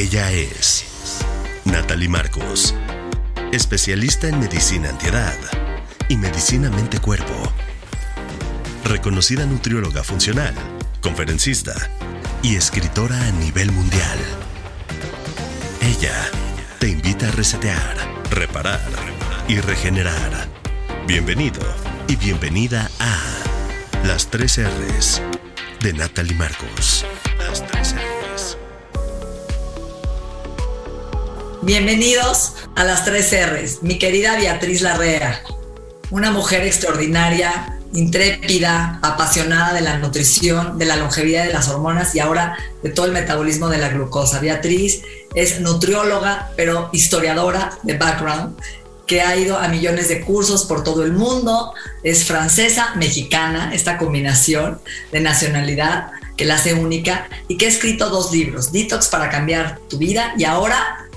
Ella es Natalie Marcos, especialista en medicina antiedad y medicina mente-cuerpo. Reconocida nutrióloga funcional, conferencista y escritora a nivel mundial. Ella te invita a resetear, reparar y regenerar. Bienvenido y bienvenida a Las 3 R's de Natalie Marcos. Las 3 Bienvenidos a Las 3 R's, mi querida Beatriz Larrea, una mujer extraordinaria, intrépida, apasionada de la nutrición, de la longevidad de las hormonas y ahora de todo el metabolismo de la glucosa. Beatriz es nutrióloga, pero historiadora de background, que ha ido a millones de cursos por todo el mundo, es francesa, mexicana, esta combinación de nacionalidad que la hace única y que ha escrito dos libros, Detox para cambiar tu vida y ahora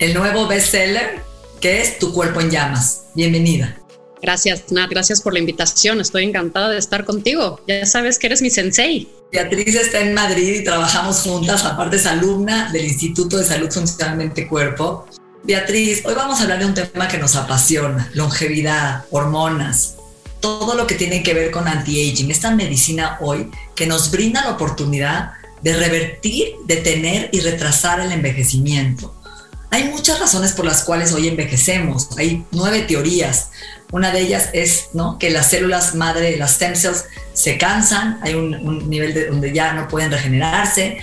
el nuevo bestseller que es Tu cuerpo en llamas. Bienvenida. Gracias, Nat. Gracias por la invitación. Estoy encantada de estar contigo. Ya sabes que eres mi sensei. Beatriz está en Madrid y trabajamos juntas. Aparte es alumna del Instituto de Salud Funcional Mente Cuerpo. Beatriz, hoy vamos a hablar de un tema que nos apasiona, longevidad, hormonas, todo lo que tiene que ver con anti-aging, esta medicina hoy que nos brinda la oportunidad de revertir, detener y retrasar el envejecimiento. Hay muchas razones por las cuales hoy envejecemos. Hay nueve teorías. Una de ellas es ¿no? que las células madre, las stem cells, se cansan, hay un, nivel de, donde ya no pueden regenerarse.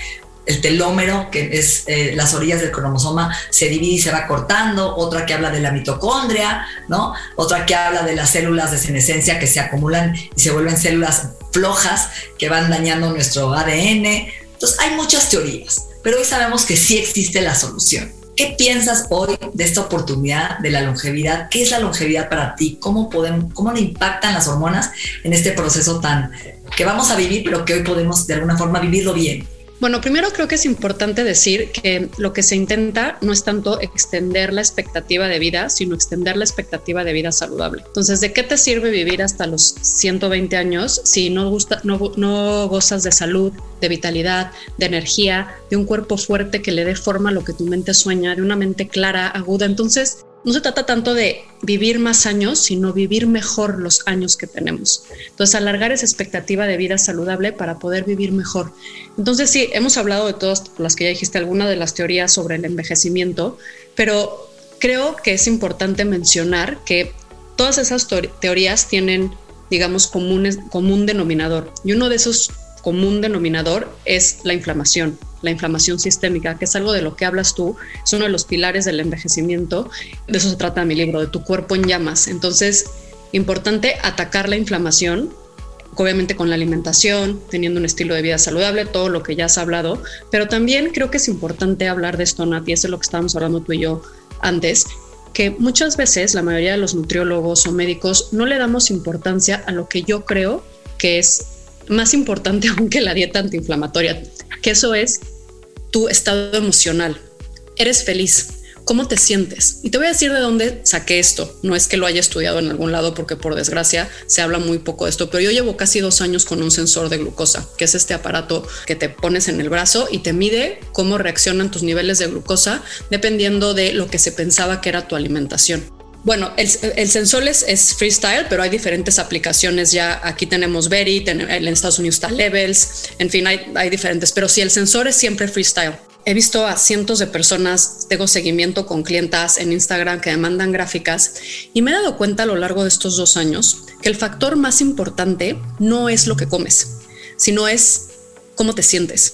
El telómero, que es eh, las orillas del cromosoma, se divide y se va cortando. Otra que habla de la mitocondria, ¿no? Otra que habla de las células de senescencia que se acumulan y se vuelven células flojas que van dañando nuestro ADN. Entonces, hay muchas teorías, pero hoy sabemos que sí existe la solución. ¿Qué piensas hoy de esta oportunidad de la longevidad? ¿Qué es la longevidad para ti? ¿Cómo, podemos, cómo le impactan las hormonas en este proceso tan que vamos a vivir, pero que hoy podemos de alguna forma vivirlo bien? Bueno, primero creo que es importante decir que lo que se intenta no es tanto extender la expectativa de vida, sino extender la expectativa de vida saludable. Entonces, ¿de qué te sirve vivir hasta los 120 años si no, gusta, no, gozas de salud, de vitalidad, de energía, de un cuerpo fuerte que le dé forma a lo que tu mente sueña, de una mente clara, aguda? Entonces, no se trata tanto de vivir más años, sino vivir mejor los años que tenemos. Entonces, alargar esa expectativa de vida saludable para poder vivir mejor. Entonces, sí, hemos hablado de todas las que ya dijiste, alguna de las teorías sobre el envejecimiento, pero creo que es importante mencionar que todas esas teorías tienen, digamos, comunes, común denominador. Y uno de esos común denominador es la inflamación la inflamación sistémica, que es algo de lo que hablas tú, es uno de los pilares del envejecimiento. De eso se trata mi libro, de tu cuerpo en llamas. Entonces, importante atacar la inflamación, obviamente con la alimentación, teniendo un estilo de vida saludable, todo lo que ya has hablado, pero también creo que es importante hablar de esto, Nati, eso es lo que estábamos hablando tú y yo antes, que muchas veces la mayoría de los nutriólogos o médicos no le damos importancia a lo que yo creo que es más importante aún que la dieta antiinflamatoria, que eso es tu estado emocional. Eres feliz. ¿Cómo te sientes? Y te voy a decir de dónde saqué esto. No es que lo haya estudiado en algún lado porque por desgracia se habla muy poco de esto, pero yo llevo casi dos años con un sensor de glucosa, que es este aparato que te pones en el brazo y te mide cómo reaccionan tus niveles de glucosa dependiendo de lo que se pensaba que era tu alimentación. Bueno, el, sensor es, freestyle, pero hay diferentes aplicaciones ya. Aquí tenemos Berry, en Estados Unidos está Levels, en fin, hay, diferentes, pero si el sensor es siempre freestyle. He visto a cientos de personas, tengo seguimiento con clientas en Instagram que me mandan gráficas y me he dado cuenta a lo largo de estos dos años que el factor más importante no es lo que comes, sino es cómo te sientes,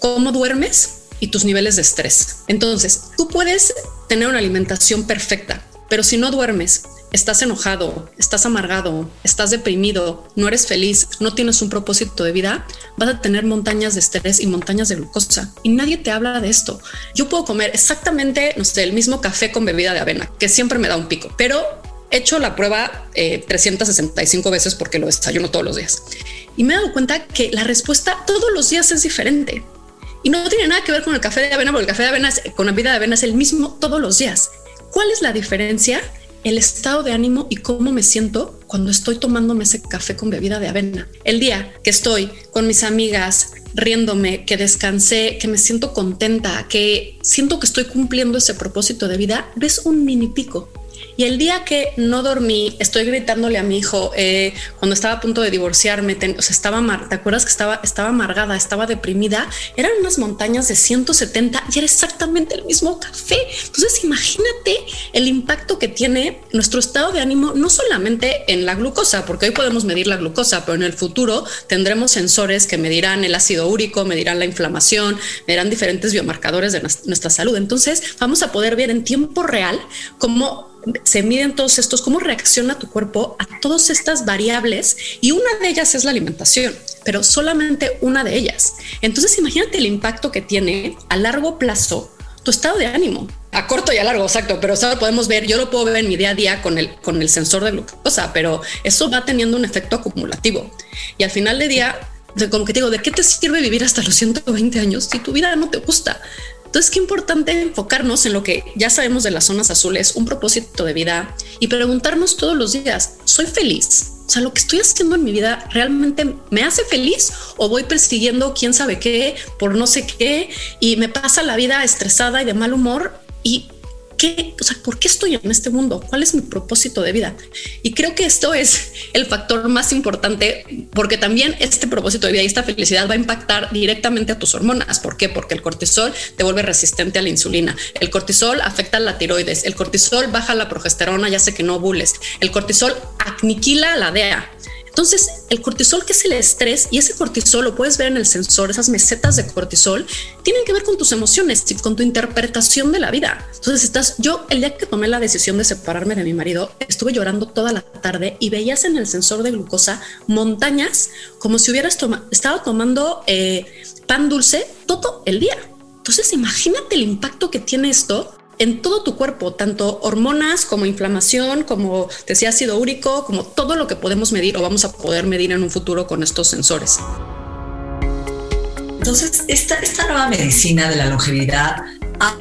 cómo duermes y tus niveles de estrés. Entonces, tú puedes tener una alimentación perfecta, pero si no duermes, estás enojado, estás amargado, estás deprimido, no eres feliz, no tienes un propósito de vida, vas a tener montañas de estrés y montañas de glucosa. Y nadie te habla de esto. Yo puedo comer exactamente, no sé, el mismo café con bebida de avena, que siempre me da un pico, pero he hecho la prueba 365 eh, veces porque lo desayuno todos los días. Y me he dado cuenta que la respuesta todos los días es diferente. Y no tiene nada que ver con el café de avena, porque el café de avena con la bebida de avena es el mismo todos los días. ¿Cuál es la diferencia? El estado de ánimo y cómo me siento cuando estoy tomándome ese café con bebida de avena. El día que estoy con mis amigas, riéndome, que descansé, que me siento contenta, que siento que estoy cumpliendo ese propósito de vida, ves un mini pico y el día que no dormí, estoy gritándole a mi hijo eh, cuando estaba a punto de divorciarme, sea, estaba, ¿te acuerdas que estaba, estaba amargada, estaba deprimida? Eran unas montañas de 170 y era exactamente el mismo café. Entonces, imagínate el impacto que tiene nuestro estado de ánimo, no solamente en la glucosa, porque hoy podemos medir la glucosa, pero en el futuro tendremos sensores que medirán el ácido úrico, medirán la inflamación, medirán diferentes biomarcadores de nuestra salud. Entonces, vamos a poder ver en tiempo real cómo se miden todos estos, cómo reacciona tu cuerpo a todas estas variables y una de ellas es la alimentación, pero solamente una de ellas. Entonces imagínate el impacto que tiene a largo plazo tu estado de ánimo. A corto y a largo, exacto, pero eso podemos ver, yo lo puedo ver en mi día a día con el, con el sensor de glucosa, pero eso va teniendo un efecto acumulativo. Y al final del día, como que te digo, ¿de qué te sirve vivir hasta los 120 años si tu vida no te gusta? Entonces, qué importante enfocarnos en lo que ya sabemos de las zonas azules, un propósito de vida y preguntarnos todos los días, ¿soy feliz? O sea, lo que estoy haciendo en mi vida realmente me hace feliz o voy persiguiendo quién sabe qué por no sé qué y me pasa la vida estresada y de mal humor y ¿qué, o sea, ¿por qué estoy en este mundo? ¿Cuál es mi propósito de vida? Y creo que esto es el factor más importante porque también este propósito de vida y esta felicidad va a impactar directamente a tus hormonas. ¿Por qué? Porque el cortisol te vuelve resistente a la insulina. El cortisol afecta a la tiroides. El cortisol baja la progesterona, ya sé que no bules. El cortisol aniquila la DEA. Entonces, el cortisol, que es el estrés, y ese cortisol lo puedes ver en el sensor, esas mesetas de cortisol, tienen que ver con tus emociones y con tu interpretación de la vida. Entonces, estás, yo el día que tomé la decisión de separarme de mi marido, estuve llorando toda la tarde y veías en el sensor de glucosa montañas como si hubieras estado tomando eh, pan dulce todo el día. Entonces, imagínate el impacto que tiene esto en todo tu cuerpo, tanto hormonas como inflamación, como decía ácido úrico, como todo lo que podemos medir o vamos a poder medir en un futuro con estos sensores. Entonces, esta, esta nueva medicina de la longevidad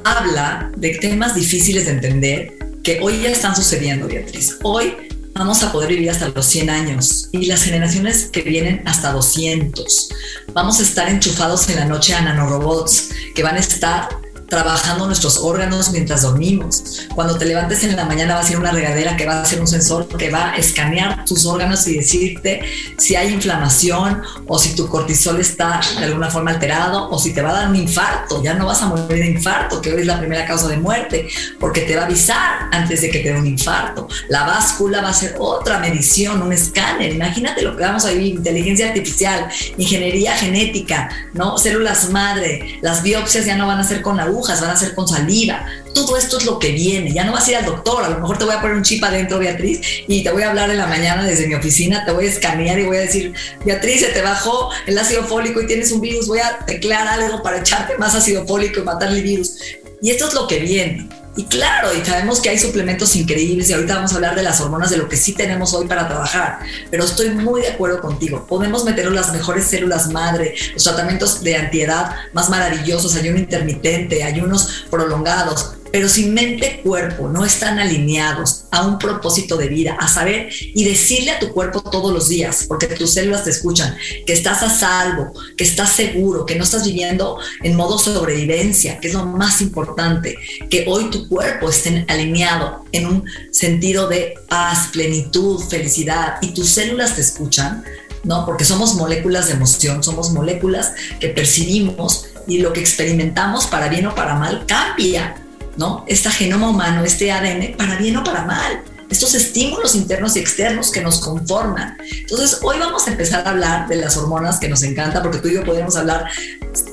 habla de temas difíciles de entender que hoy ya están sucediendo, Beatriz. Hoy vamos a poder vivir hasta los 100 años y las generaciones que vienen hasta 200. Vamos a estar enchufados en la noche a nanorobots que van a estar trabajando nuestros órganos mientras dormimos. Cuando te levantes en la mañana va a ser una regadera que va a ser un sensor que va a escanear tus órganos y decirte si hay inflamación o si tu cortisol está de alguna forma alterado o si te va a dar un infarto. Ya no vas a morir de infarto, que hoy es la primera causa de muerte, porque te va a avisar antes de que te dé un infarto. La báscula va a ser otra medición, un escáner. Imagínate lo que vamos a vivir, inteligencia artificial, ingeniería genética, ¿no? Células madre, las biopsias ya no van a ser con agujas van a ser con saliva. Todo esto es lo que viene. Ya no vas a ir al doctor, a lo mejor te voy a poner un chip adentro, Beatriz, y te voy a hablar en la mañana desde mi oficina, te voy a escanear y voy a decir, Beatriz, se te bajó el ácido fólico y tienes un virus, voy a teclear algo para echarte más ácido fólico y matar el virus. Y esto es lo que viene. Y claro, y sabemos que hay suplementos increíbles y ahorita vamos a hablar de las hormonas, de lo que sí tenemos hoy para trabajar, pero estoy muy de acuerdo contigo. Podemos meter las mejores células madre, los tratamientos de antiedad más maravillosos, ayuno intermitente, ayunos prolongados, pero si mente cuerpo no están alineados a un propósito de vida, a saber y decirle a tu cuerpo todos los días, porque tus células te escuchan, que estás a salvo, que estás seguro, que no estás viviendo en modo sobrevivencia, que es lo más importante, que hoy tu cuerpo esté alineado en un sentido de paz, plenitud, felicidad y tus células te escuchan, ¿no? Porque somos moléculas de emoción, somos moléculas que percibimos y lo que experimentamos para bien o para mal cambia ¿no? Este genoma humano, este ADN, para bien o para mal. Estos estímulos internos y externos que nos conforman. Entonces, hoy vamos a empezar a hablar de las hormonas que nos encanta, porque tú y yo podemos hablar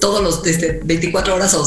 todos los desde 24 horas o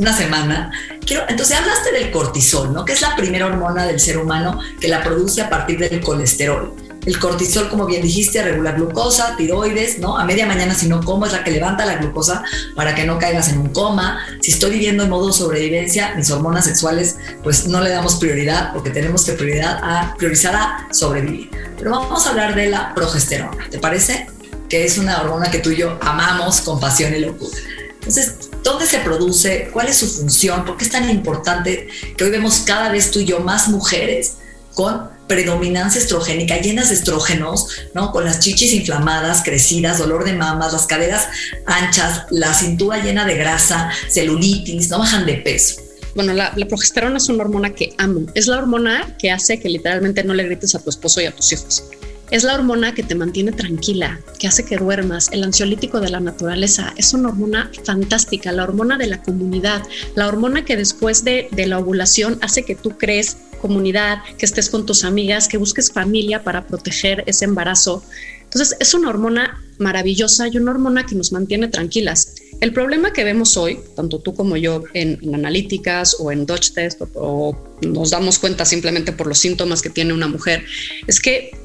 una semana. Quiero, entonces, hablaste del cortisol, ¿no? Que es la primera hormona del ser humano que la produce a partir del colesterol. El cortisol, como bien dijiste, regula glucosa, tiroides, ¿no? A media mañana, si no como, es la que levanta la glucosa para que no caigas en un coma. Si estoy viviendo en modo sobrevivencia, mis hormonas sexuales, pues no le damos prioridad porque tenemos que prioridad a, priorizar a sobrevivir. Pero vamos a hablar de la progesterona, ¿te parece? Que es una hormona que tú y yo amamos con pasión y locura. Entonces, ¿dónde se produce? ¿Cuál es su función? ¿Por qué es tan importante que hoy vemos cada vez tú y yo más mujeres con predominancia estrogénica, llenas de estrógenos, ¿no? Con las chichis inflamadas, crecidas, dolor de mamas, las caderas anchas, la cintura llena de grasa, celulitis, no bajan de peso. Bueno, la, la, progesterona es una hormona que amo. Es la hormona que hace que literalmente no le grites a tu esposo y a tus hijos. Es la hormona que te mantiene tranquila, que hace que duermas. El ansiolítico de la naturaleza es una hormona fantástica, la hormona de la comunidad, la hormona que después de, de la ovulación hace que tú crees comunidad, que estés con tus amigas, que busques familia para proteger ese embarazo. Entonces, es una hormona maravillosa y una hormona que nos mantiene tranquilas. El problema que vemos hoy, tanto tú como yo, en, en analíticas o en Dutch Test, o, o, nos damos cuenta simplemente por los síntomas que tiene una mujer, es que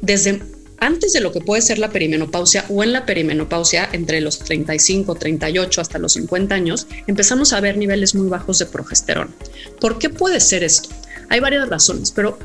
desde antes de lo que puede ser la perimenopausia o en la perimenopausia, entre los 35, 38 hasta los 50 años, empezamos a ver niveles muy bajos de progesterona. ¿Por qué puede ser esto? Hay varias razones, pero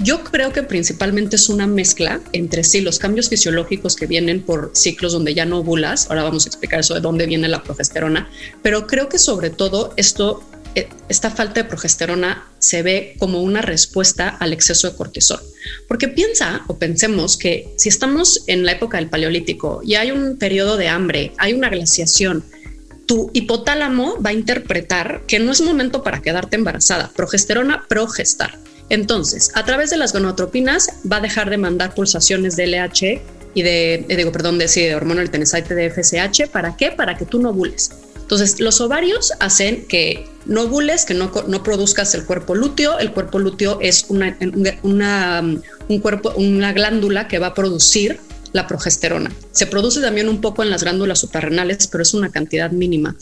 yo creo que principalmente es una mezcla entre sí los cambios fisiológicos que vienen por ciclos donde ya no ovulas. Ahora vamos a explicar eso de dónde viene la progesterona, pero creo que sobre todo esto eh, esta falta de progesterona se ve como una respuesta al exceso de cortisol. Porque piensa o pensemos que si estamos en la época del paleolítico y hay un periodo de hambre, hay una glaciación, tu hipotálamo va a interpretar que no es momento para quedarte embarazada. Progesterona, progestar. Entonces, a través de las gonotropinas va a dejar de mandar pulsaciones de LH y de, eh, digo, perdón, de, sí, de hormona del tenesite de FSH. ¿Para qué? Para que tú no ovules. Entonces, los ovarios hacen que no ovules, que no, no produzcas el cuerpo lúteo. El cuerpo lúteo es una, una, un cuerpo, una glándula que va a producir la progesterona. Se produce también un poco en las glándulas suprarrenales, pero es una cantidad mínima.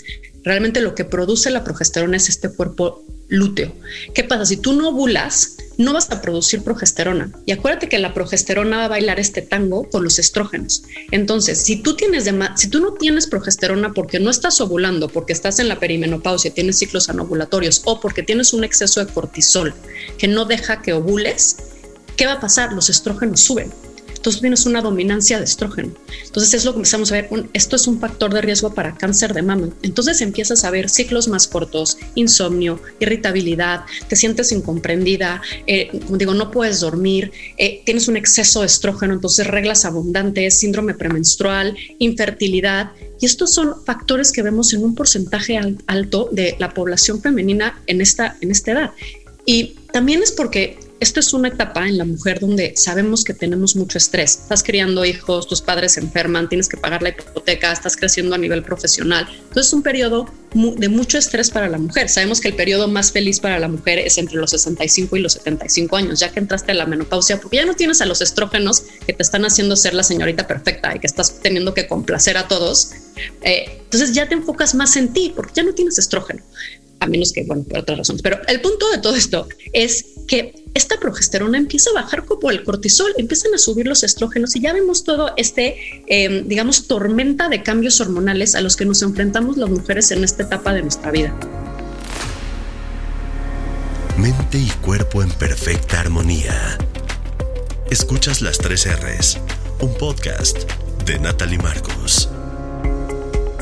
Realmente lo que produce la progesterona es este cuerpo lúteo. ¿Qué pasa? Si tú no ovulas, no vas a producir progesterona. Y acuérdate que la progesterona va a bailar este tango con los estrógenos. Entonces, si tú tienes de si tú no tienes progesterona porque no estás ovulando, porque estás en la perimenopausia, tienes ciclos anovulatorios o porque tienes un exceso de cortisol que no deja que ovules, ¿qué va a pasar? Los estrógenos suben entonces tienes una dominancia de estrógeno. Entonces es lo que empezamos a ver, esto es un factor de riesgo para cáncer de mama. Entonces empiezas a ver ciclos más cortos, insomnio, irritabilidad, te sientes incomprendida, eh, digo, no puedes dormir, eh, tienes un exceso de estrógeno, entonces reglas abundantes, síndrome premenstrual, infertilidad. Y estos son factores que vemos en un porcentaje alto de la población femenina en esta, en esta edad. Y también es porque esto es una etapa en la mujer donde sabemos que tenemos mucho estrés. Estás criando hijos, tus padres se enferman, tienes que pagar la hipoteca, estás creciendo a nivel profesional. Entonces es un periodo de mucho estrés para la mujer. Sabemos que el periodo más feliz para la mujer es entre los 65 y los 75 años, ya que entraste a la menopausia, porque ya no tienes a los estrógenos que te están haciendo ser la señorita perfecta y que estás teniendo que complacer a todos. Eh, entonces ya te enfocas más en ti, porque ya no tienes estrógeno a menos que, bueno, por otras razones. Pero el punto de todo esto es que esta progesterona empieza a bajar como el cortisol, empiezan a subir los estrógenos y ya vemos todo este, eh, digamos, tormenta de cambios hormonales a los que nos enfrentamos las mujeres en esta etapa de nuestra vida. Mente y cuerpo en perfecta armonía. Escuchas las tres R's, un podcast de Natalie Marcos.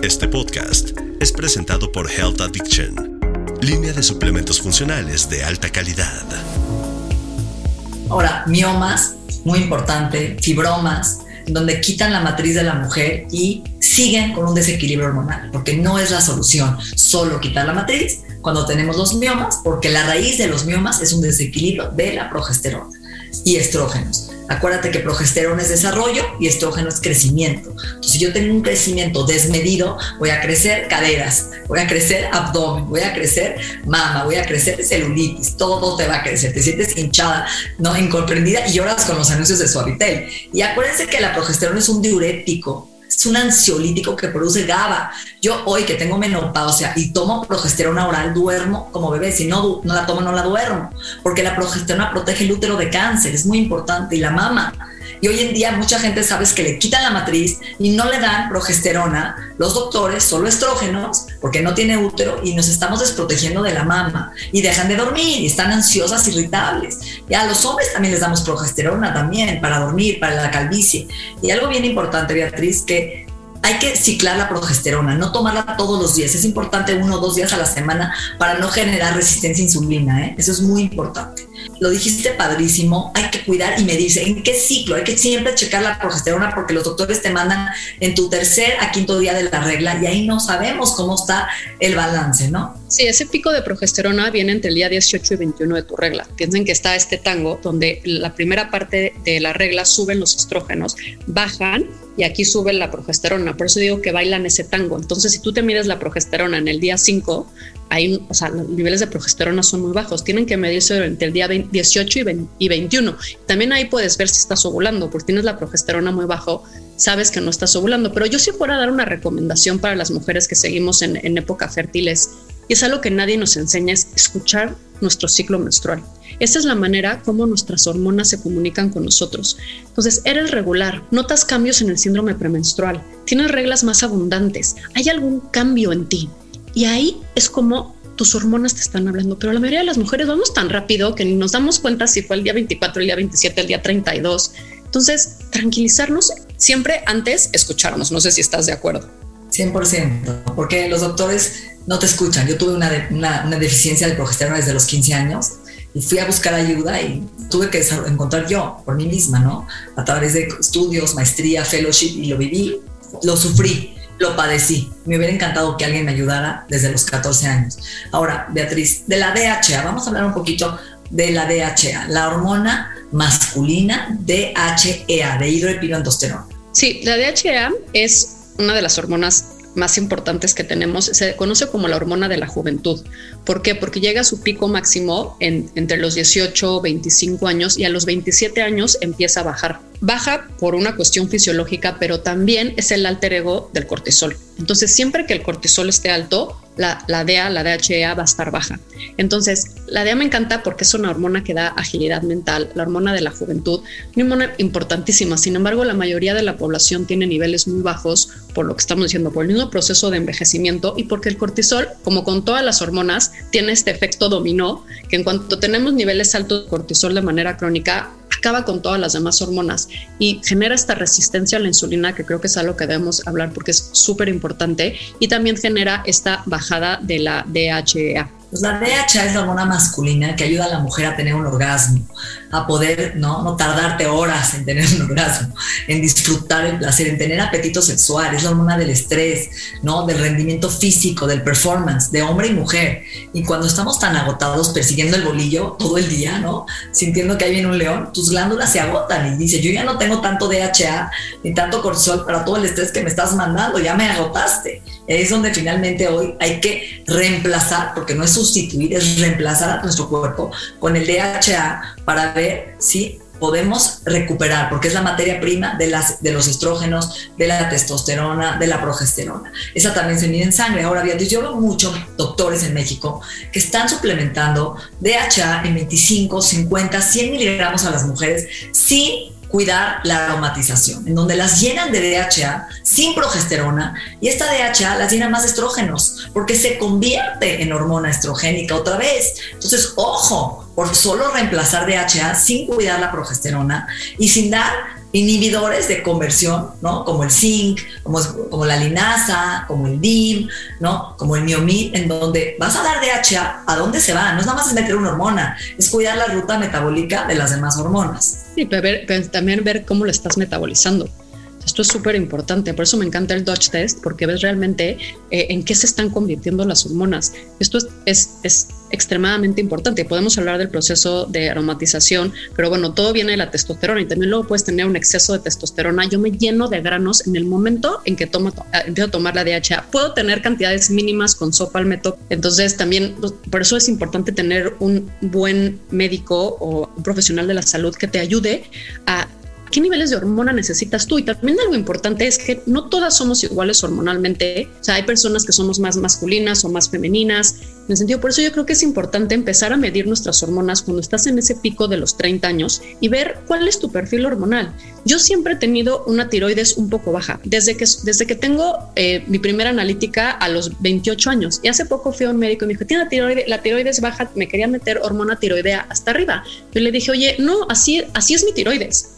Este podcast es presentado por Health Addiction línea de suplementos funcionales de alta calidad. Ahora, miomas, muy importante, fibromas, donde quitan la matriz de la mujer y siguen con un desequilibrio hormonal, porque no es la solución solo quitar la matriz cuando tenemos los miomas, porque la raíz de los miomas es un desequilibrio de la progesterona y estrógenos. Acuérdate que progesterona es desarrollo y estrógeno es crecimiento. Entonces, si yo tengo un crecimiento desmedido, voy a crecer caderas, voy a crecer abdomen, voy a crecer mama, voy a crecer celulitis, todo te va a crecer. Te sientes hinchada, no incomprendida y lloras con los anuncios de Suavitel. Y acuérdense que la progesterona es un diurético es un ansiolítico que produce GABA. Yo hoy que tengo menopausia y tomo progesterona oral, duermo como bebé. Si no, no la tomo, no la duermo. Porque la progesterona protege el útero de cáncer, es muy importante. Y la mama. Y hoy en día mucha gente sabes que le quitan la matriz y no le dan progesterona, los doctores, solo estrógenos, porque no tiene útero y nos estamos desprotegiendo de la mama y dejan de dormir y están ansiosas, irritables. Y a los hombres también les damos progesterona también para dormir, para la calvicie. Y algo bien importante, Beatriz, que hay que ciclar la progesterona, no tomarla todos los días. Es importante uno o dos días a la semana para no generar resistencia a insulina. ¿eh? Eso es muy importante. Lo dijiste padrísimo, hay que cuidar y medirse. ¿En qué ciclo? Hay que siempre checar la progesterona porque los doctores te mandan en tu tercer a quinto día de la regla y ahí no sabemos cómo está el balance, ¿no? Sí, ese pico de progesterona viene entre el día 18 y 21 de tu regla. Piensen que está este tango donde la primera parte de la regla suben los estrógenos, bajan y aquí sube la progesterona. Por eso digo que bailan ese tango. Entonces, si tú te mides la progesterona en el día 5, hay, o sea, los niveles de progesterona son muy bajos. Tienen que medirse entre el día 18 y, 21. También ahí puedes ver si estás ovulando, porque tienes la progesterona muy bajo, sabes que no estás ovulando. Pero yo sí fuera a dar una recomendación para las mujeres que seguimos en, época fértiles, y es algo que nadie nos enseña, es escuchar nuestro ciclo menstrual. Esa es la manera como nuestras hormonas se comunican con nosotros. Entonces, eres regular, notas cambios en el síndrome premenstrual, tienes reglas más abundantes, hay algún cambio en ti. Y ahí es como tus hormonas te están hablando, pero la mayoría de las mujeres vamos tan rápido que ni nos damos cuenta si fue el día 24, el día 27, el día 32. Entonces, tranquilizarnos siempre antes escucharnos. No sé si estás de acuerdo. 100%, porque los doctores no te escuchan. Yo tuve una, una deficiencia de progesterona desde los 15 años y fui a buscar ayuda y tuve que encontrar yo por mí misma, ¿no? A través de estudios, maestría, fellowship y lo viví, lo sufrí, lo padecí. Me hubiera encantado que alguien me ayudara desde los 14 años. Ahora, Beatriz, de la DHA, vamos a hablar un poquito de la DHA, la hormona masculina DHEA, de hidroepirantosterona. Sí, la DHEA es una de las hormonas más importantes que tenemos se conoce como la hormona de la juventud. ¿Por qué? Porque llega a su pico máximo en, entre los 18, 25 años y a los 27 años empieza a bajar. Baja por una cuestión fisiológica, pero también es el alter ego del cortisol. Entonces, siempre que el cortisol esté alto, la, la DEA, la DHEA va a estar baja. Entonces, la DEA me encanta porque es una hormona que da agilidad mental, la hormona de la juventud, una hormona importantísima. Sin embargo, la mayoría de la población tiene niveles muy bajos por lo que estamos diciendo, por el mismo proceso de envejecimiento y porque el cortisol, como con todas las hormonas, tiene este efecto dominó, que en cuanto tenemos niveles altos de cortisol de manera crónica, acaba con todas las demás hormonas y genera esta resistencia a la insulina, que creo que es algo que debemos hablar porque es súper importante, y también genera esta bajada de la DHEA. Pues la DHA es la hormona masculina que ayuda a la mujer a tener un orgasmo, a poder no, no tardarte horas en tener un orgasmo, en disfrutar el placer, en tener apetito sexual. Es la hormona del estrés, ¿no? del rendimiento físico, del performance, de hombre y mujer. Y cuando estamos tan agotados persiguiendo el bolillo todo el día, ¿no? sintiendo que hay viene un león, tus glándulas se agotan y dices, yo ya no tengo tanto DHA ni tanto cortisol para todo el estrés que me estás mandando, ya me agotaste. Es donde finalmente hoy hay que reemplazar, porque no es sustituir, es reemplazar a nuestro cuerpo con el DHA para ver si podemos recuperar, porque es la materia prima de, las, de los estrógenos, de la testosterona, de la progesterona. Esa también se mide en sangre. Ahora, bien, yo veo muchos doctores en México que están suplementando DHA en 25, 50, 100 miligramos a las mujeres sin cuidar la aromatización, en donde las llenan de DHA sin progesterona y esta DHA las llena más estrógenos porque se convierte en hormona estrogénica otra vez. Entonces, ojo, por solo reemplazar DHA sin cuidar la progesterona y sin dar inhibidores de conversión, ¿no? Como el zinc, como, como la linasa, como el DIM, ¿no? Como el miomid, en donde vas a dar DHA, ¿a dónde se va? No es nada más meter una hormona, es cuidar la ruta metabólica de las demás hormonas. Sí, pero, también ver cómo lo estás metabolizando. Esto es súper importante, por eso me encanta el Dodge Test, porque ves realmente eh, en qué se están convirtiendo las hormonas. Esto es, es, es, extremadamente importante. Podemos hablar del proceso de aromatización, pero bueno, todo viene de la testosterona y también luego puedes tener un exceso de testosterona. Yo me lleno de granos en el momento en que tomo, eh, empiezo a tomar la DHA. Puedo tener cantidades mínimas con sopa al método. Entonces también, pues, por eso es importante tener un buen médico o un profesional de la salud que te ayude a qué niveles de hormona necesitas tú. Y también algo importante es que no todas somos iguales hormonalmente. O sea, hay personas que somos más masculinas o más femeninas. En el sentido, por eso yo creo que es importante empezar a medir nuestras hormonas cuando estás en ese pico de los 30 años y ver cuál es tu perfil hormonal. Yo siempre he tenido una tiroides un poco baja, desde que, desde que tengo eh, mi primera analítica a los 28 años. Y hace poco fui a un médico y me dijo, tiene la tiroides, la tiroides baja, me quería meter hormona tiroidea hasta arriba. Yo le dije, oye, no, así, así es mi tiroides.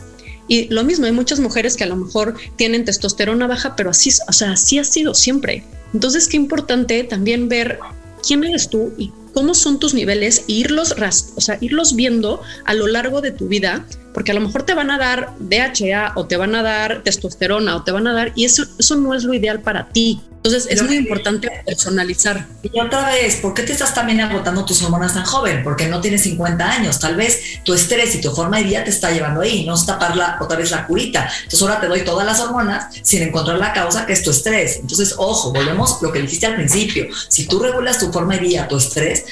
Y lo mismo, hay muchas mujeres que a lo mejor tienen testosterona baja, pero así, o sea, así ha sido siempre. Entonces, qué importante también ver quién eres tú y cómo son tus niveles e irlos, o sea, irlos viendo a lo largo de tu vida, porque a lo mejor te van a dar DHA o te van a dar testosterona o te van a dar, y eso, eso no es lo ideal para ti. Entonces es muy importante personalizar. Y otra vez, ¿por qué te estás también agotando tus hormonas tan joven? Porque no tienes 50 años. Tal vez tu estrés y tu forma de vida te está llevando ahí. No es taparla otra vez la curita. Entonces ahora te doy todas las hormonas sin encontrar la causa que es tu estrés. Entonces, ojo, volvemos a lo que dijiste al principio. Si tú regulas tu forma de vida, tu estrés,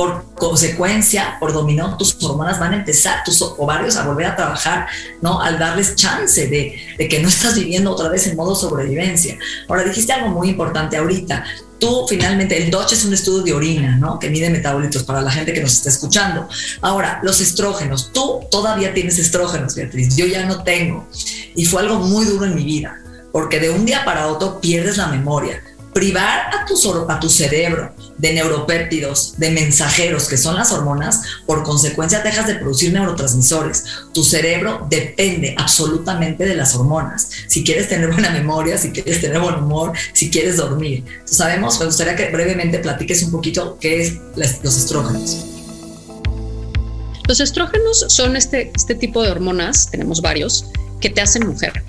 por consecuencia, por dominó, tus hormonas van a empezar, tus ovarios a volver a trabajar, ¿no? Al darles chance de, que no estás viviendo otra vez en modo sobrevivencia. Ahora, dijiste algo muy importante ahorita. Tú finalmente, el DOCH es un estudio de orina, ¿no? Que mide metabolitos para la gente que nos está escuchando. Ahora, los estrógenos. Tú todavía tienes estrógenos, Beatriz. Yo ya no tengo. Y fue algo muy duro en mi vida, porque de un día para otro pierdes la memoria privar a tu, a tu cerebro de neuropéptidos, de mensajeros, que son las hormonas, por consecuencia dejas de producir neurotransmisores. Tu cerebro depende absolutamente de las hormonas. Si quieres tener buena memoria, si quieres tener buen humor, si quieres dormir. sabemos, me gustaría que brevemente platiques un poquito qué es los estrógenos. Los estrógenos son este, este tipo de hormonas, tenemos varios, que te hacen mujer.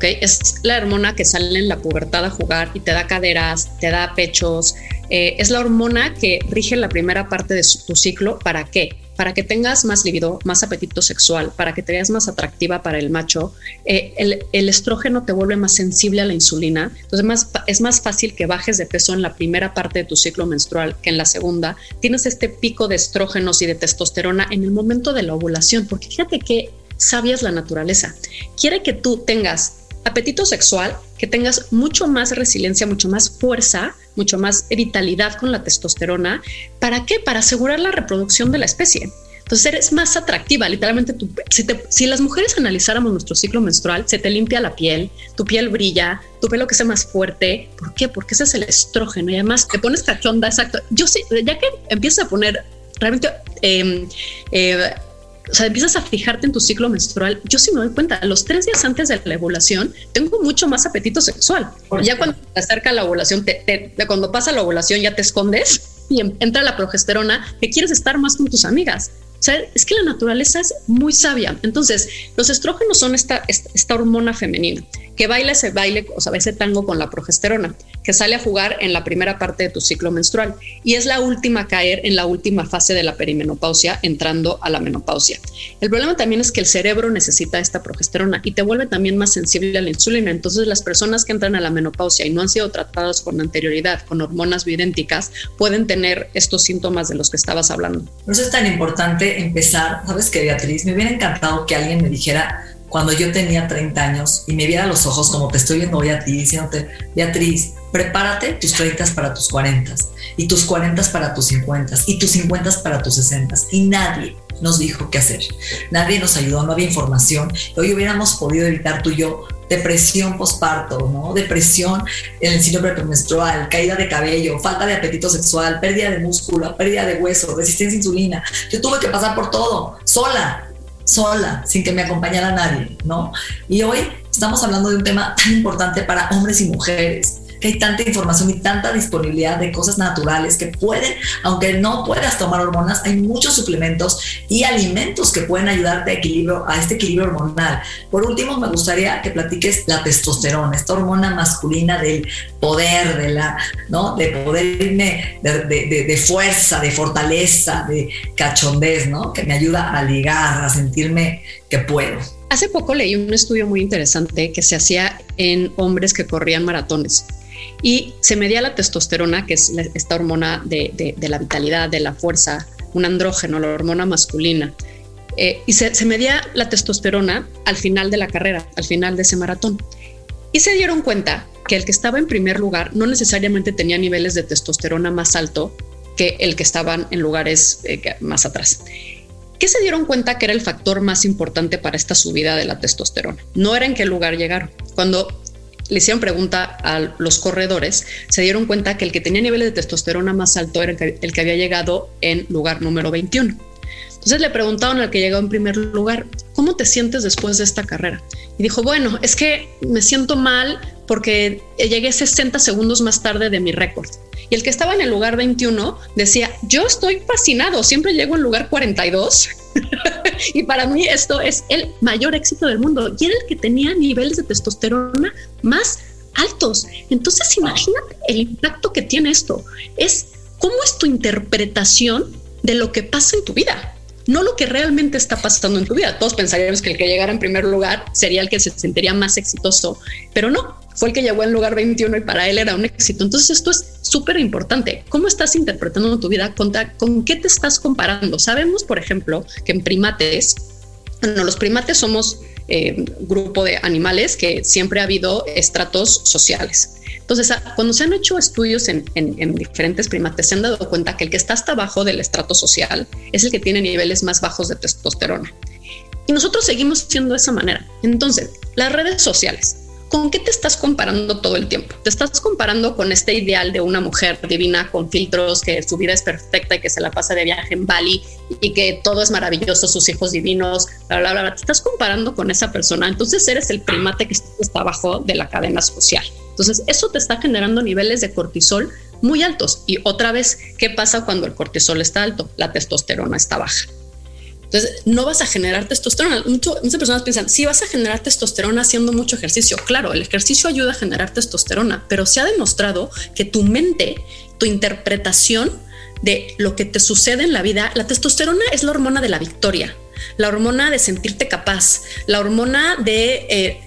Es la hormona que sale en la pubertad a jugar y te da caderas, te da pechos. Eh, es la hormona que rige la primera parte de tu ciclo. ¿Para qué? Para que tengas más libido, más apetito sexual, para que te veas más atractiva para el macho. Eh, el, estrógeno te vuelve más sensible a la insulina. Entonces es más fácil que bajes de peso en la primera parte de tu ciclo menstrual que en la segunda. Tienes este pico de estrógenos y de testosterona en el momento de la ovulación, porque fíjate que sabías la naturaleza. Quiere que tú tengas apetito sexual, que tengas mucho más resiliencia, mucho más fuerza, mucho más vitalidad con la testosterona. ¿Para qué? Para asegurar la reproducción de la especie. Entonces eres más atractiva, literalmente. si, si, las mujeres analizáramos nuestro ciclo menstrual, se te limpia la piel, tu piel brilla, tu pelo que sea más fuerte. ¿Por qué? Porque ese es el estrógeno y además te pones cachonda, exacto. Yo sí, ya que empiezas a poner realmente em, eh, o sea, empiezas a fijarte en tu ciclo menstrual. Yo sí me doy cuenta, los tres días antes de la ovulación tengo mucho más apetito sexual. Ya cuando te acerca la ovulación, te, cuando pasa la ovulación ya te escondes y entra la progesterona, que quieres estar más con tus amigas. O sea, es que la naturaleza es muy sabia. Entonces, los estrógenos son esta, esta hormona femenina que baila ese baile, o sea, ese tango con la progesterona, que sale a jugar en la primera parte de tu ciclo menstrual y es la última a caer en la última fase de la perimenopausia, entrando a la menopausia. El problema también es que el cerebro necesita esta progesterona y te vuelve también más sensible a la insulina. Entonces, las personas que entran a la menopausia y no han sido tratadas con anterioridad con hormonas bioidénticas pueden tener estos síntomas de los que estabas hablando. Por eso es tan importante empezar, sabes que Beatriz, me hubiera encantado que alguien me dijera cuando yo tenía 30 años y me viera a los ojos como te estoy viendo hoy a ti, diciéndote, Beatriz, prepárate tus 30 para tus 40 y tus 40 para tus 50 y tus 50 para tus 60 y nadie nos dijo qué hacer. Nadie nos ayudó, no había información. Hoy hubiéramos podido evitar tú y yo depresión posparto, ¿no? Depresión en el síndrome premenstrual, caída de cabello, falta de apetito sexual, pérdida de músculo, pérdida de hueso, resistencia a insulina. Yo tuve que pasar por todo, sola, sola, sin que me acompañara nadie, ¿no? Y hoy estamos hablando de un tema tan importante para hombres y mujeres que hay tanta información y tanta disponibilidad de cosas naturales que pueden, aunque no puedas tomar hormonas, hay muchos suplementos y alimentos que pueden ayudarte a, equilibrio, a este equilibrio hormonal. Por último, me gustaría que platiques la testosterona, esta hormona masculina del poder, de la, ¿no? De poder irme de, de, de fuerza, de fortaleza, de cachondez, ¿no? Que me ayuda a ligar, a sentirme que puedo. Hace poco leí un estudio muy interesante que se hacía en hombres que corrían maratones y se medía la testosterona, que es esta hormona de, la vitalidad, de la fuerza, un andrógeno, la hormona masculina. eh, y se, medía la testosterona al final de la carrera, al final de ese maratón. Y se dieron cuenta que el que estaba en primer lugar no necesariamente tenía niveles de testosterona más alto que el que estaban en lugares eh, más atrás. ¿Qué se dieron cuenta que era el factor más importante para esta subida de la testosterona? No era en qué lugar llegaron. Cuando le hicieron pregunta a los corredores, se dieron cuenta que el que tenía niveles de testosterona más alto era el que había llegado en lugar número 21. Entonces le preguntaron al que llegó en primer lugar, ¿cómo te sientes después de esta carrera? Y dijo, bueno, es que me siento mal porque llegué 60 segundos más tarde de mi récord. Y el que estaba en el lugar 21 decía, yo estoy fascinado, siempre llego en lugar 42. y para mí esto es el mayor éxito del mundo. Y era el que tenía niveles de testosterona más altos. Entonces imagínate el impacto que tiene esto. Es cómo es tu interpretación de lo que pasa en tu vida no lo que realmente está pasando en tu vida. Todos pensaríamos que el que llegara en primer lugar sería el que se sentiría más exitoso, pero no, fue el que llegó en lugar 21 y para él era un éxito. Entonces esto es súper importante. ¿Cómo estás interpretando tu vida? ¿Con, ¿Con qué te estás comparando? Sabemos, por ejemplo, que en primates, bueno, los primates somos eh, grupo de animales que siempre ha habido estratos sociales. Entonces, ah, cuando se han hecho estudios en, diferentes primates, se han dado cuenta que el que está hasta abajo del estrato social es el que tiene niveles más bajos de testosterona. Y nosotros seguimos siendo de esa manera. Entonces, las redes sociales, ¿con qué te estás comparando todo el tiempo? Te estás comparando con este ideal de una mujer divina con filtros, que su vida es perfecta y que se la pasa de viaje en Bali y que todo es maravilloso, sus hijos divinos, bla, bla, bla. Te estás comparando con esa persona. Entonces eres el primate que está abajo de la cadena social. Entonces, eso te está generando niveles de cortisol muy altos. Y otra vez, ¿qué pasa cuando el cortisol está alto? La testosterona está baja. Entonces, no vas a generar testosterona. muchas personas piensan, sí, vas a generar testosterona haciendo mucho ejercicio. Claro, el ejercicio ayuda a generar testosterona, pero se ha demostrado que tu mente, tu interpretación de lo que te sucede en la vida, la testosterona es la hormona de la victoria, la hormona de sentirte capaz, la hormona de eh,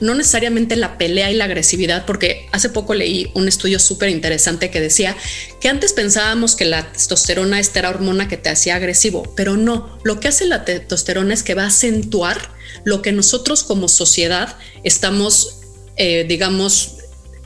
no necesariamente la pelea y la agresividad, porque hace poco leí un estudio súper interesante que decía que antes pensábamos que la testosterona esta era hormona que te hacía agresivo, pero no, lo que hace la testosterona es que va a acentuar lo que nosotros como sociedad estamos, eh, digamos,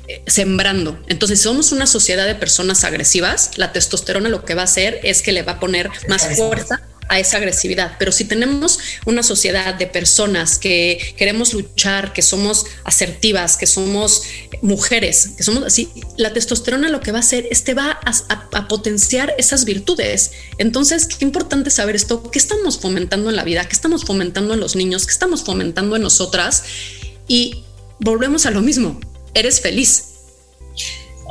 eh, sembrando. Entonces, si somos una sociedad de personas agresivas, la testosterona lo que va a hacer es que le va a poner más fuerza a esa agresividad. Pero si tenemos una sociedad de personas que queremos luchar, que somos asertivas, que somos mujeres, que somos así, la testosterona lo que va a hacer es te va a, potenciar esas virtudes. Entonces, qué importante saber esto, qué estamos fomentando en la vida, qué estamos fomentando en los niños, qué estamos fomentando en nosotras. Y volvemos a lo mismo, eres feliz,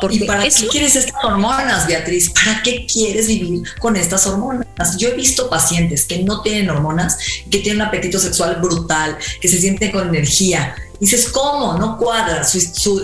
¿Y para qué quieres estas hormonas, Beatriz? ¿Para qué quieres vivir con estas hormonas? Yo he visto pacientes que no tienen hormonas, que tienen un apetito sexual brutal, que se sienten con energía. Dices, ¿cómo? No cuadra su,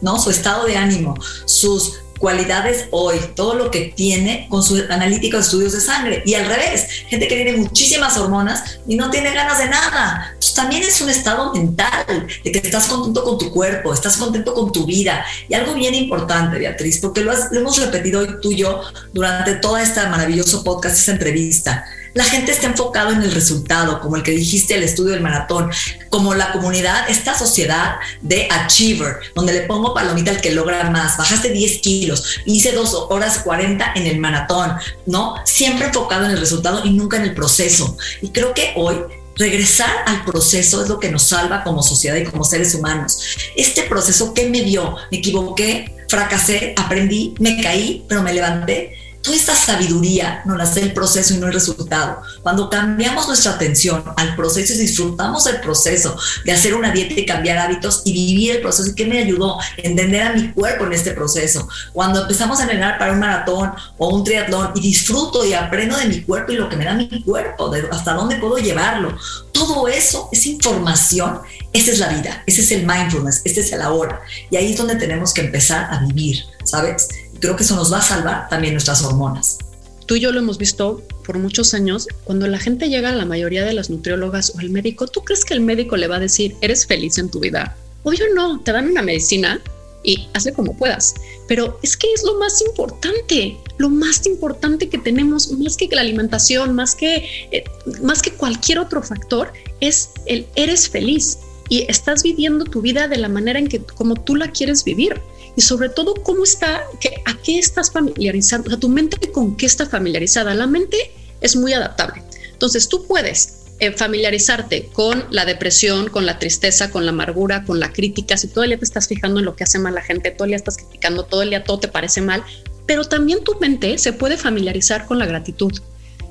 ¿no? su estado de ánimo, sus cualidades hoy, todo lo que tiene con sus analíticos estudios de sangre. Y al revés, gente que tiene muchísimas hormonas y no tiene ganas de nada. Pues también es un estado mental de que estás contento con tu cuerpo, estás contento con tu vida. Y algo bien importante, Beatriz, porque lo, hemos repetido hoy tú y yo durante toda esta maravilloso podcast, esta entrevista la gente está enfocado en el resultado, como el que dijiste, el estudio del maratón, como la comunidad, esta sociedad de achiever, donde le pongo palomita al que logra más, bajaste 10 kilos, hice 2 horas 40 en el maratón, ¿no? Siempre enfocado en el resultado y nunca en el proceso. Y creo que hoy regresar al proceso es lo que nos salva como sociedad y como seres humanos. Este proceso, ¿qué me dio? Me equivoqué, fracasé, aprendí, me caí, pero me levanté toda esta sabiduría nos la hace el proceso y no el resultado. Cuando cambiamos nuestra atención al proceso y disfrutamos el proceso de hacer una dieta y cambiar hábitos y vivir el proceso, ¿y qué me ayudó? Entender a mi cuerpo en este proceso. Cuando empezamos a entrenar para un maratón o un triatlón y disfruto y aprendo de mi cuerpo y lo que me da mi cuerpo, hasta dónde puedo llevarlo. Todo eso es información. Esa es la vida, ese es el mindfulness, este es el ahora. Y ahí es donde tenemos que empezar a vivir, ¿sabes? Creo que eso nos va a salvar también nuestras hormonas. Tú y yo lo hemos visto por muchos años. Cuando la gente llega a la mayoría de las nutriólogas o el médico, ¿tú crees que el médico le va a decir, eres feliz en tu vida? Obvio no, te dan una medicina y hazle como puedas. Pero es que es lo más importante, lo más importante que tenemos, más que la alimentación, más que, eh, más que cualquier otro factor, es el eres feliz y estás viviendo tu vida de la manera en que como tú la quieres vivir y sobre todo cómo está, que, a qué estás familiarizado, o sea, tu mente con qué está familiarizada. La mente es muy adaptable. Entonces tú puedes eh, familiarizarte con la depresión, con la tristeza, con la amargura, con la crítica. Si todo el día te estás fijando en lo que hace mal la gente, todo el día estás criticando, todo el día todo te parece mal, pero también tu mente se puede familiarizar con la gratitud.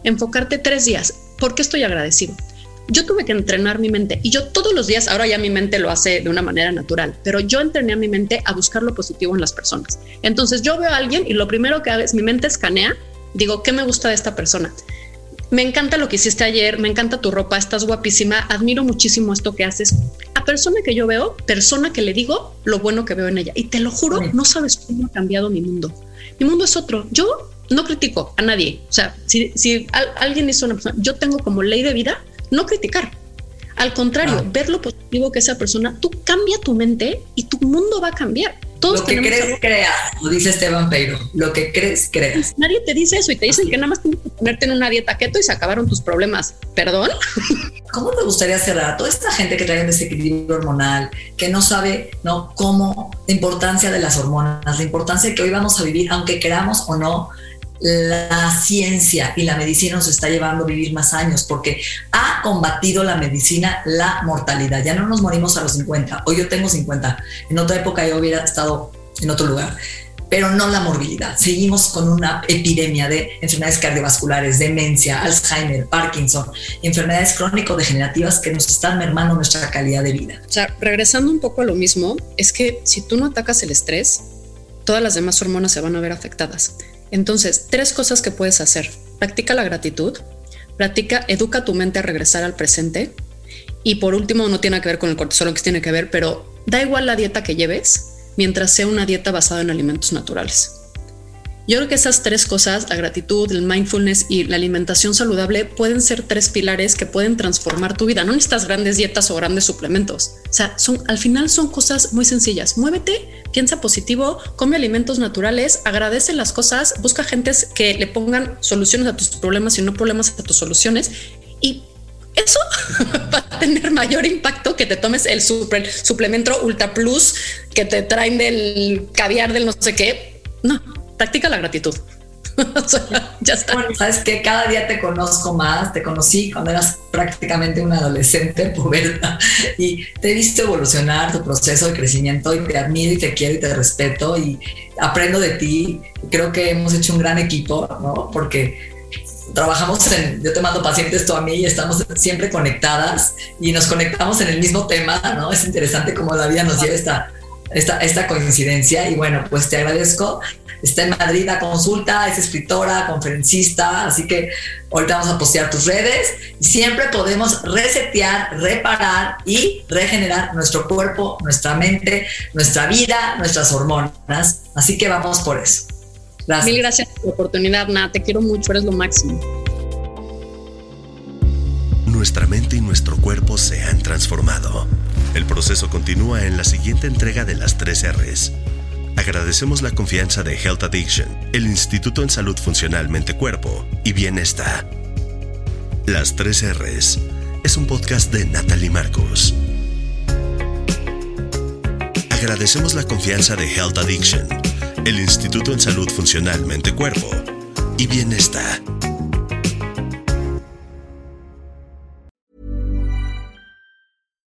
Enfocarte tres días. ¿Por qué estoy agradecido? Yo tuve que entrenar mi mente y yo todos los días, ahora ya mi mente lo hace de una manera natural, pero yo entrené a mi mente a buscar lo positivo en las personas. Entonces yo veo a alguien y lo primero que hago es mi mente escanea, digo, ¿qué me gusta de esta persona? Me encanta lo que hiciste ayer, me encanta tu ropa, estás guapísima, admiro muchísimo esto que haces. A persona que yo veo, persona que le digo lo bueno que veo en ella. Y te lo juro, no sabes cómo ha cambiado mi mundo. Mi mundo es otro. Yo no critico a nadie. O sea, si, si alguien hizo una persona, yo tengo como ley de vida no criticar. Al contrario, ah. ver lo positivo que esa persona, tú cambia tu mente y tu mundo va a cambiar. Todos lo que crees, creas, lo dice Esteban Peiro. Lo que crees, creas. Nadie te dice eso y te dicen que nada más tienes que ponerte en una dieta keto y se acabaron tus problemas. ¿Perdón? ¿Cómo te gustaría cerrar a toda esta gente que trae un desequilibrio hormonal, que no sabe no cómo la importancia de las hormonas, la importancia de que hoy vamos a vivir, aunque queramos o no, la ciencia y la medicina nos está llevando a vivir más años porque ha combatido la medicina la mortalidad. Ya no nos morimos a los 50. Hoy yo tengo 50. En otra época yo hubiera estado en otro lugar. Pero no la morbilidad. Seguimos con una epidemia de enfermedades cardiovasculares, demencia, Alzheimer, Parkinson, enfermedades crónico-degenerativas que nos están mermando nuestra calidad de vida. O sea, regresando un poco a lo mismo, es que si tú no atacas el estrés, todas las demás hormonas se van a ver afectadas. Entonces, tres cosas que puedes hacer. Practica la gratitud, practica, educa tu mente a regresar al presente. Y por último, no tiene que ver con el cortisol, que tiene que ver, pero da igual la dieta que lleves mientras sea una dieta basada en alimentos naturales. Yo creo que esas tres cosas, la gratitud, el mindfulness y la alimentación saludable, pueden ser tres pilares que pueden transformar tu vida. No necesitas grandes dietas o grandes suplementos. O sea, son, al final son cosas muy sencillas. Muévete, piensa positivo, come alimentos naturales, agradece las cosas, busca gentes que le pongan soluciones a tus problemas y no problemas a tus soluciones. Y eso va a tener mayor impacto que te tomes el suplemento Ultra Plus que te traen del caviar del no sé qué. No, practica la gratitud. ya está. Bueno, sabes que cada día te conozco más, te conocí cuando eras prácticamente una adolescente puberta y te he visto evolucionar tu proceso de crecimiento y te admiro y te quiero y te respeto y aprendo de ti. Creo que hemos hecho un gran equipo, ¿no? Porque trabajamos en, yo te mando pacientes tú a mí y estamos siempre conectadas y nos conectamos en el mismo tema, ¿no? Es interesante cómo la vida nos lleva esta, esta, esta coincidencia y bueno, pues te agradezco está en Madrid a consulta, es escritora, conferencista, así que ahorita vamos a postear tus redes y siempre podemos resetear, reparar y regenerar nuestro cuerpo, nuestra mente, nuestra vida, nuestras hormonas. Así que vamos por eso. Gracias. Mil gracias por la oportunidad, Nat. Te quiero mucho, eres lo máximo. Nuestra mente y nuestro cuerpo se han transformado. El proceso continúa en la siguiente entrega de las tres R's Agradecemos la confianza de Health Addiction, el Instituto en Salud Funcional Mente Cuerpo y Bienestar. Las 3 R's es un podcast de Natalie Marcos. Agradecemos la confianza de Health Addiction, el Instituto en Salud Funcional Mente Cuerpo y Bienestar.